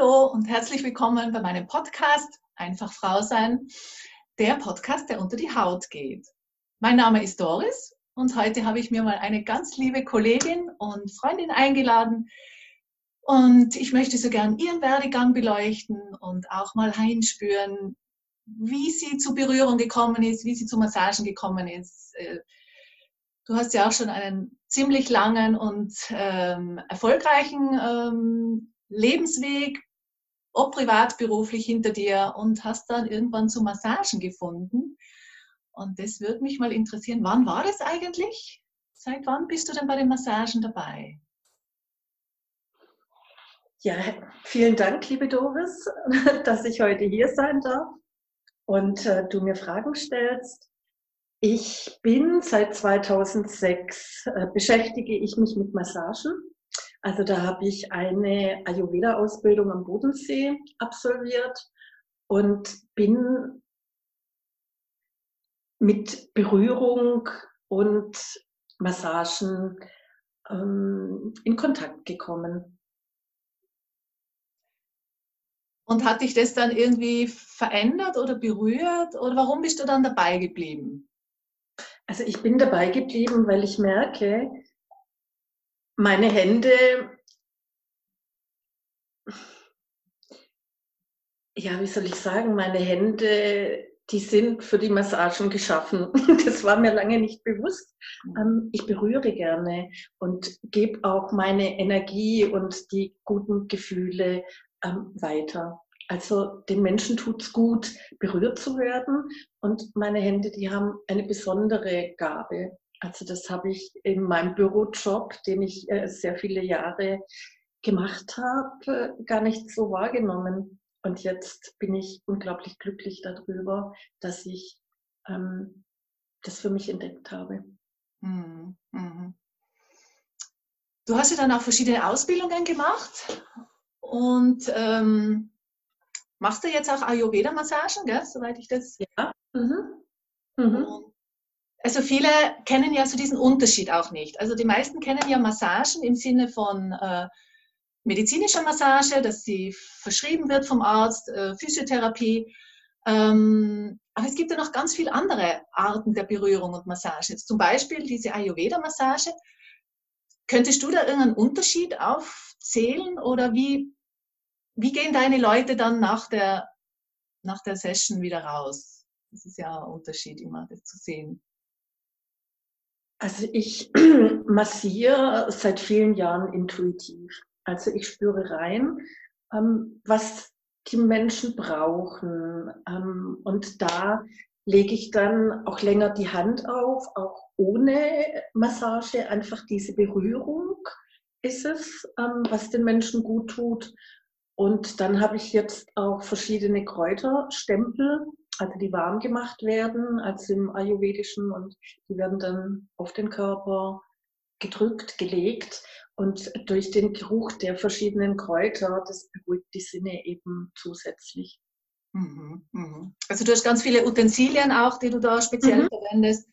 Hallo und herzlich willkommen bei meinem Podcast Einfach Frau sein, der Podcast, der unter die Haut geht. Mein Name ist Doris und heute habe ich mir mal eine ganz liebe Kollegin und Freundin eingeladen und ich möchte so gern ihren Werdegang beleuchten und auch mal hinspüren, wie sie zu Berührung gekommen ist, wie sie zu Massagen gekommen ist. Äh, du hast ja auch schon einen ziemlich langen und ähm, erfolgreichen ähm, Lebensweg, ob privat, beruflich hinter dir und hast dann irgendwann zu Massagen gefunden. Und das würde mich mal interessieren, wann war das eigentlich? Seit wann bist du denn bei den Massagen dabei? Ja, vielen Dank, liebe Doris, dass ich heute hier sein darf und äh, du mir Fragen stellst. Ich bin seit 2006 äh, beschäftige ich mich mit Massagen also da habe ich eine Ayurveda-Ausbildung am Bodensee absolviert und bin mit Berührung und Massagen ähm, in Kontakt gekommen. Und hat dich das dann irgendwie verändert oder berührt? Oder warum bist du dann dabei geblieben? Also ich bin dabei geblieben, weil ich merke, meine Hände, ja, wie soll ich sagen, meine Hände, die sind für die Massagen geschaffen. Das war mir lange nicht bewusst. Ähm, ich berühre gerne und gebe auch meine Energie und die guten Gefühle ähm, weiter. Also den Menschen tut es gut, berührt zu werden. Und meine Hände, die haben eine besondere Gabe. Also das habe ich in meinem Bürojob, den ich äh, sehr viele Jahre gemacht habe, gar nicht so wahrgenommen. Und jetzt bin ich unglaublich glücklich darüber, dass ich ähm, das für mich entdeckt habe. Mhm. Mhm. Du hast ja dann auch verschiedene Ausbildungen gemacht und ähm, machst du jetzt auch Ayurveda-Massagen, soweit ich das. Ja. Mhm. Mhm. Also viele kennen ja so diesen Unterschied auch nicht. Also die meisten kennen ja Massagen im Sinne von äh, medizinischer Massage, dass sie verschrieben wird vom Arzt, äh, Physiotherapie. Ähm, aber es gibt ja noch ganz viele andere Arten der Berührung und Massage. Zum Beispiel diese Ayurveda-Massage. Könntest du da irgendeinen Unterschied aufzählen oder wie, wie gehen deine Leute dann nach der, nach der Session wieder raus? Das ist ja ein Unterschied immer, das zu sehen. Also ich massiere seit vielen Jahren intuitiv. Also ich spüre rein, ähm, was die Menschen brauchen. Ähm, und da lege ich dann auch länger die Hand auf, auch ohne Massage. Einfach diese Berührung ist es, ähm, was den Menschen gut tut. Und dann habe ich jetzt auch verschiedene Kräuterstempel also die warm gemacht werden, als im Ayurvedischen und die werden dann auf den Körper gedrückt, gelegt und durch den Geruch der verschiedenen Kräuter, das beruhigt die Sinne eben zusätzlich. Mhm, mhm. Also du hast ganz viele Utensilien auch, die du da speziell mhm. verwendest,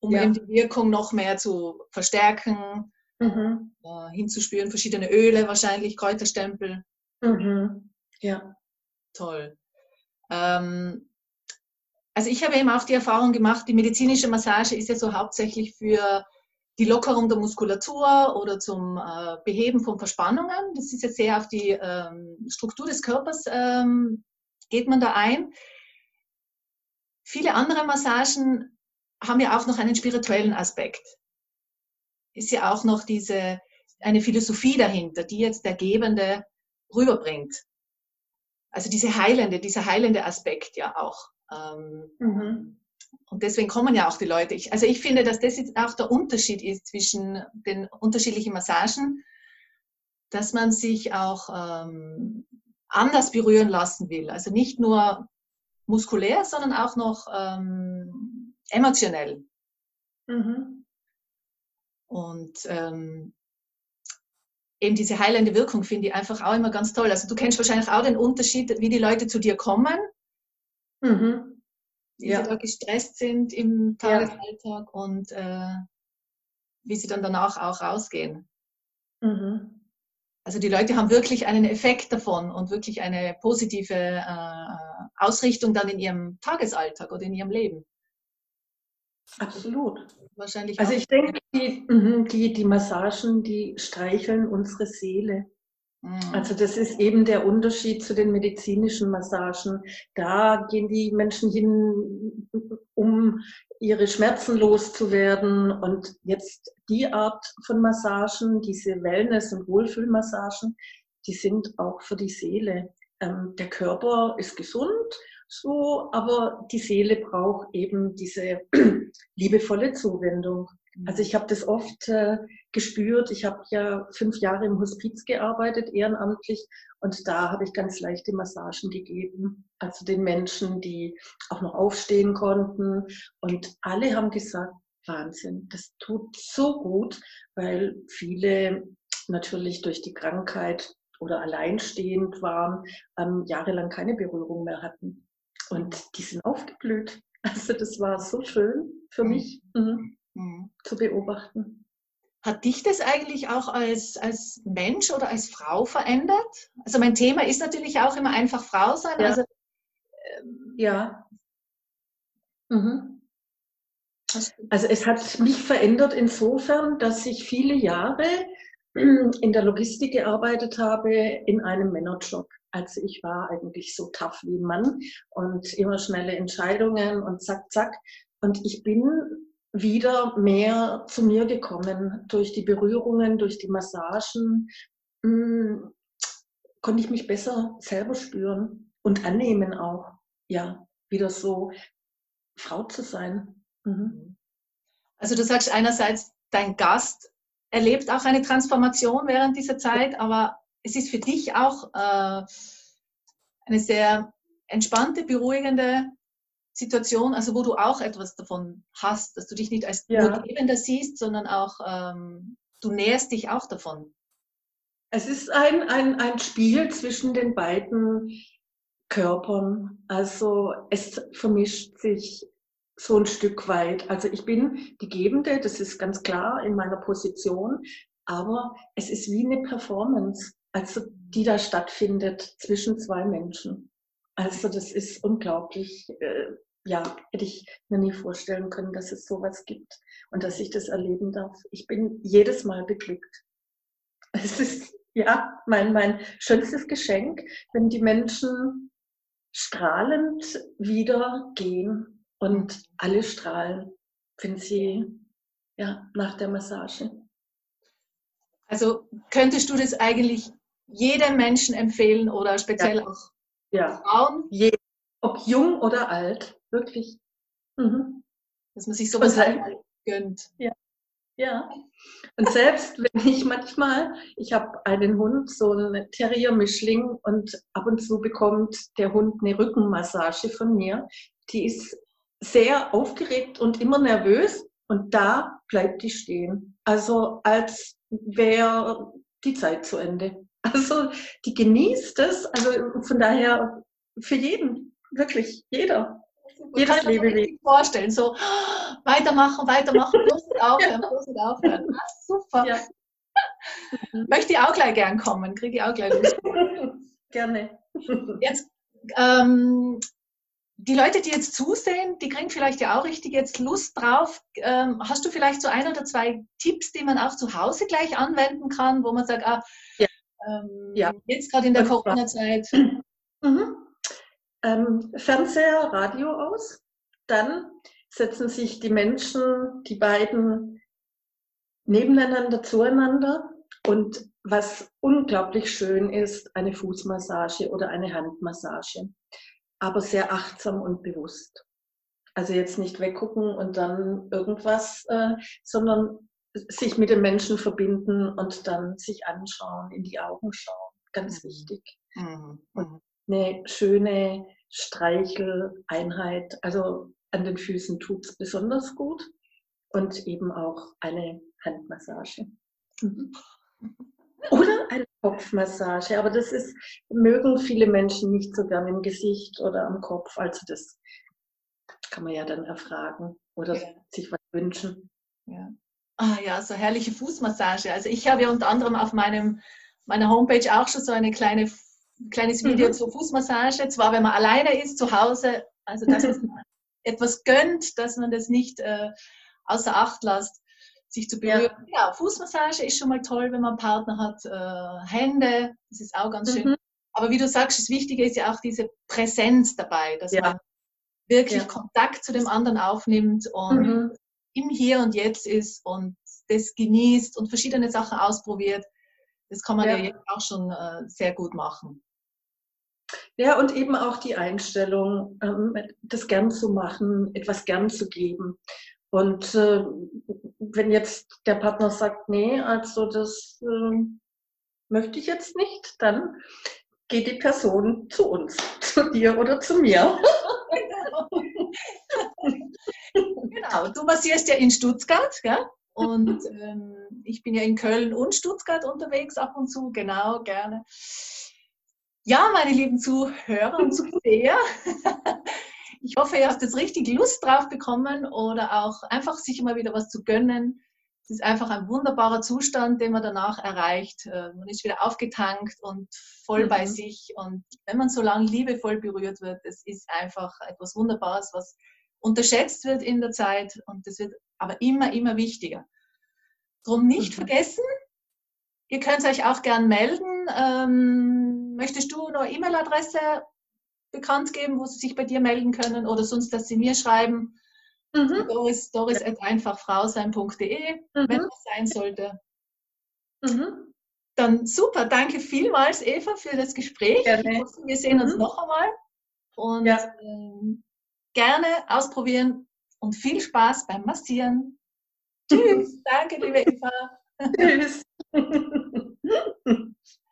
um ja. eben die Wirkung noch mehr zu verstärken, mhm. äh, hinzuspüren, verschiedene Öle wahrscheinlich, Kräuterstempel. Mhm. Ja. Toll. Ähm, also ich habe eben auch die Erfahrung gemacht, die medizinische Massage ist ja so hauptsächlich für die Lockerung der Muskulatur oder zum äh, Beheben von Verspannungen. Das ist ja sehr auf die ähm, Struktur des Körpers ähm, geht man da ein. Viele andere Massagen haben ja auch noch einen spirituellen Aspekt. Ist ja auch noch diese eine Philosophie dahinter, die jetzt der Gebende rüberbringt. Also diese heilende, dieser heilende Aspekt ja auch. Ähm, mhm. Und deswegen kommen ja auch die Leute. Ich, also ich finde, dass das jetzt auch der Unterschied ist zwischen den unterschiedlichen Massagen, dass man sich auch ähm, anders berühren lassen will. Also nicht nur muskulär, sondern auch noch ähm, emotionell. Mhm. Und ähm, eben diese heilende Wirkung finde ich einfach auch immer ganz toll. Also du kennst wahrscheinlich auch den Unterschied, wie die Leute zu dir kommen Mhm. Wie ja. sie da gestresst sind im Tagesalltag ja. und äh, wie sie dann danach auch rausgehen. Mhm. Also die Leute haben wirklich einen Effekt davon und wirklich eine positive äh, Ausrichtung dann in ihrem Tagesalltag oder in ihrem Leben. Absolut. Wahrscheinlich. Also ich denke, die, mhm, die, die Massagen, die streicheln unsere Seele. Mhm. Also das ist eben der Unterschied zu den medizinischen Massagen. Da gehen die Menschen hin, um ihre Schmerzen loszuwerden. Und jetzt die Art von Massagen, diese Wellness- und Wohlfühlmassagen, die sind auch für die Seele. Ähm, der Körper ist gesund, so, aber die Seele braucht eben diese liebevolle Zuwendung. Also ich habe das oft äh, gespürt. Ich habe ja fünf Jahre im Hospiz gearbeitet, ehrenamtlich, und da habe ich ganz leichte Massagen gegeben. Also den Menschen, die auch noch aufstehen konnten. Und alle haben gesagt, Wahnsinn, das tut so gut, weil viele natürlich durch die Krankheit oder alleinstehend waren, ähm, jahrelang keine Berührung mehr hatten. Und die sind aufgeblüht. Also das war so schön für mhm. mich mhm. Mhm. zu beobachten. Hat dich das eigentlich auch als, als Mensch oder als Frau verändert? Also mein Thema ist natürlich auch immer einfach Frau sein. Ja. Also, ähm, ja. Mhm. Also es hat mich verändert insofern, dass ich viele Jahre in der Logistik gearbeitet habe in einem Männerjob. Also ich war eigentlich so tough wie ein Mann und immer schnelle Entscheidungen und zack, zack. Und ich bin wieder mehr zu mir gekommen durch die Berührungen, durch die Massagen. Mh, hm, konnte ich mich besser selber spüren und annehmen auch. Ja, wieder so Frau zu sein. Mhm. Also du sagst einerseits, dein Gast erlebt auch eine Transformation während dieser Zeit, aber es ist für dich auch äh, eine sehr entspannte, beruhigende Situation, also wo du auch etwas davon hast, dass du dich nicht als ja. nur Gebender siehst, sondern auch ähm, du näherst dich auch davon. Es ist ein, ein, ein Spiel zwischen den beiden Körpern. Also es vermischt sich so ein Stück weit. Also ich bin die Gebende, das ist ganz klar in meiner Position, aber es ist wie eine Performance also die da stattfindet zwischen zwei Menschen. Also das ist unglaublich. Äh, ja, hätte ich mir nie vorstellen können, dass es sowas gibt und dass ich das erleben darf. Ich bin jedes Mal beglückt. Es ist ja mein, mein schönstes Geschenk, wenn die Menschen strahlend wieder gehen und alle strahlen, wenn sie ja nach der Massage. Also könntest du das eigentlich jedem Menschen empfehlen oder speziell ja. auch ja. Frauen? Je, ob jung oder alt, wirklich. Mhm. Dass man sich sowas halt gönnt. Ja. Ja. Und selbst wenn ich manchmal, ich habe einen Hund, so einen Terrier-Mischling, und ab und zu bekommt der Hund eine Rückenmassage von mir. Die ist sehr aufgeregt und immer nervös und da bleibt die stehen. Also als wäre die Zeit zu Ende. Also die genießt es. Also von daher für jeden, wirklich jeder. Jedes kann Lebewesen. vorstellen, so weitermachen, weitermachen, bloß nicht aufhören, bloß nicht aufhören. Ah, super. Ja. Möchte ich auch gleich gern kommen, kriege ich auch gleich Lust. Gerne. Jetzt, ähm, die Leute, die jetzt zusehen, die kriegen vielleicht ja auch richtig jetzt Lust drauf. Ähm, hast du vielleicht so ein oder zwei Tipps, die man auch zu Hause gleich anwenden kann, wo man sagt, ah, ja. Ähm, ja. Jetzt gerade in der Corona-Zeit. Mhm. Ähm, Fernseher, Radio aus. Dann setzen sich die Menschen, die beiden nebeneinander zueinander. Und was unglaublich schön ist, eine Fußmassage oder eine Handmassage. Aber sehr achtsam und bewusst. Also jetzt nicht weggucken und dann irgendwas, äh, sondern sich mit den Menschen verbinden und dann sich anschauen, in die Augen schauen. Ganz mhm. wichtig. Mhm. Und mhm. eine schöne Streicheleinheit. Also an den Füßen tut es besonders gut. Und eben auch eine Handmassage. Mhm. Oder eine Kopfmassage. Aber das ist, mögen viele Menschen nicht so gern im Gesicht oder am Kopf. Also das kann man ja dann erfragen oder ja. sich was wünschen. Ja. Ah ja, so herrliche Fußmassage. Also ich habe ja unter anderem auf meinem meiner Homepage auch schon so eine kleine, kleines Video mhm. zur Fußmassage. Zwar, wenn man alleine ist, zu Hause, also dass man etwas gönnt, dass man das nicht äh, außer Acht lässt, sich zu berühren. Ja. ja. Fußmassage ist schon mal toll, wenn man einen Partner hat. Äh, Hände, das ist auch ganz schön. Mhm. Aber wie du sagst, das Wichtige ist ja auch diese Präsenz dabei, dass ja. man wirklich ja. Kontakt zu dem anderen aufnimmt und mhm. Im Hier und Jetzt ist und das genießt und verschiedene Sachen ausprobiert. Das kann man ja, ja jetzt auch schon äh, sehr gut machen. Ja, und eben auch die Einstellung, ähm, das gern zu machen, etwas gern zu geben. Und äh, wenn jetzt der Partner sagt, nee, also das äh, möchte ich jetzt nicht, dann geht die Person zu uns, zu dir oder zu mir. Genau, du massierst ja in Stuttgart, gell? Und ähm, ich bin ja in Köln und Stuttgart unterwegs ab und zu, genau, gerne. Ja, meine lieben Zuhörer und Zuseher, ich hoffe, ihr habt jetzt richtig Lust drauf bekommen oder auch einfach sich immer wieder was zu gönnen. Es ist einfach ein wunderbarer Zustand, den man danach erreicht. Äh, man ist wieder aufgetankt und voll mhm. bei sich. Und wenn man so lange liebevoll berührt wird, es ist einfach etwas Wunderbares, was unterschätzt wird in der Zeit und das wird aber immer, immer wichtiger. Drum nicht mhm. vergessen, ihr könnt euch auch gern melden. Ähm, möchtest du eine E-Mail-Adresse bekannt geben, wo sie sich bei dir melden können oder sonst, dass sie mir schreiben? Mhm. Doris, doris ja. einfachfrausein.de, mhm. wenn das sein sollte. Mhm. Dann super, danke vielmals, Eva, für das Gespräch. Gerne. Wir sehen uns mhm. noch einmal. Und ja. ähm, gerne ausprobieren und viel Spaß beim Massieren. Tschüss. Danke, liebe Eva. Tschüss.